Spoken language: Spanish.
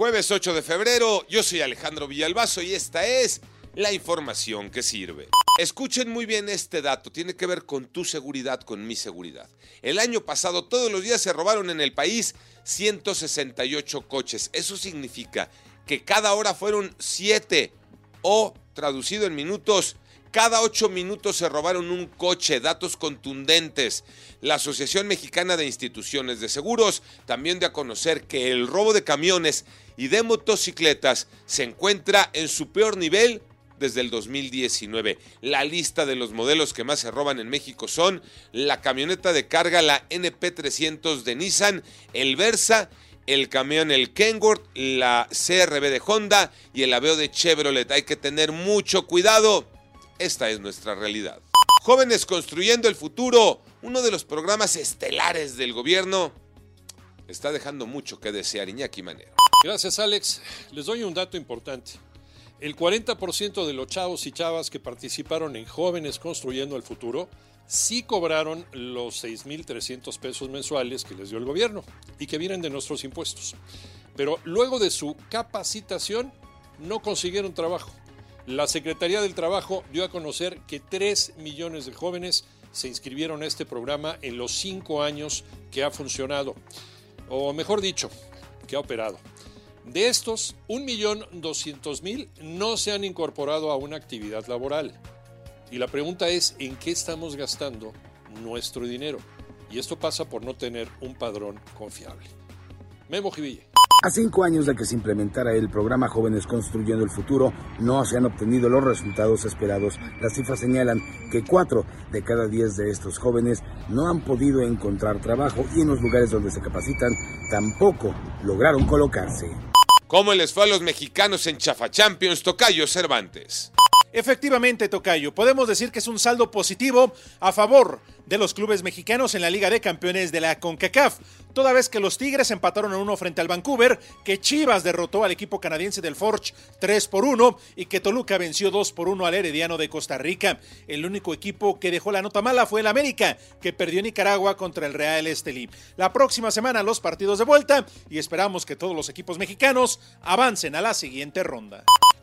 Jueves 8 de febrero, yo soy Alejandro Villalbazo y esta es la información que sirve. Escuchen muy bien este dato, tiene que ver con tu seguridad, con mi seguridad. El año pasado todos los días se robaron en el país 168 coches. Eso significa que cada hora fueron 7 o, traducido en minutos, cada ocho minutos se robaron un coche, datos contundentes. La Asociación Mexicana de Instituciones de Seguros también dio a conocer que el robo de camiones y de motocicletas se encuentra en su peor nivel desde el 2019. La lista de los modelos que más se roban en México son la camioneta de carga, la NP300 de Nissan, el Versa, el camión el Kenworth, la CRB de Honda y el Aveo de Chevrolet. Hay que tener mucho cuidado esta es nuestra realidad. Jóvenes Construyendo el Futuro, uno de los programas estelares del gobierno, está dejando mucho que desear Iñaki Manero. Gracias Alex. Les doy un dato importante. El 40% de los chavos y chavas que participaron en Jóvenes Construyendo el Futuro sí cobraron los 6.300 pesos mensuales que les dio el gobierno y que vienen de nuestros impuestos. Pero luego de su capacitación no consiguieron trabajo. La Secretaría del Trabajo dio a conocer que 3 millones de jóvenes se inscribieron a este programa en los 5 años que ha funcionado, o mejor dicho, que ha operado. De estos, 1.200.000 no se han incorporado a una actividad laboral. Y la pregunta es, ¿en qué estamos gastando nuestro dinero? Y esto pasa por no tener un padrón confiable. Memo Jiville. A cinco años de que se implementara el programa Jóvenes Construyendo el Futuro, no se han obtenido los resultados esperados. Las cifras señalan que cuatro de cada diez de estos jóvenes no han podido encontrar trabajo y en los lugares donde se capacitan tampoco lograron colocarse. ¿Cómo les fue a los mexicanos en Chafa Champions Tocayo Cervantes? Efectivamente, Tocayo, podemos decir que es un saldo positivo a favor de los clubes mexicanos en la Liga de Campeones de la CONCACAF, toda vez que los Tigres empataron en uno frente al Vancouver, que Chivas derrotó al equipo canadiense del Forge 3 por 1 y que Toluca venció 2 por 1 al Herediano de Costa Rica. El único equipo que dejó la nota mala fue el América, que perdió Nicaragua contra el Real Estelí. La próxima semana los partidos de vuelta y esperamos que todos los equipos mexicanos avancen a la siguiente ronda.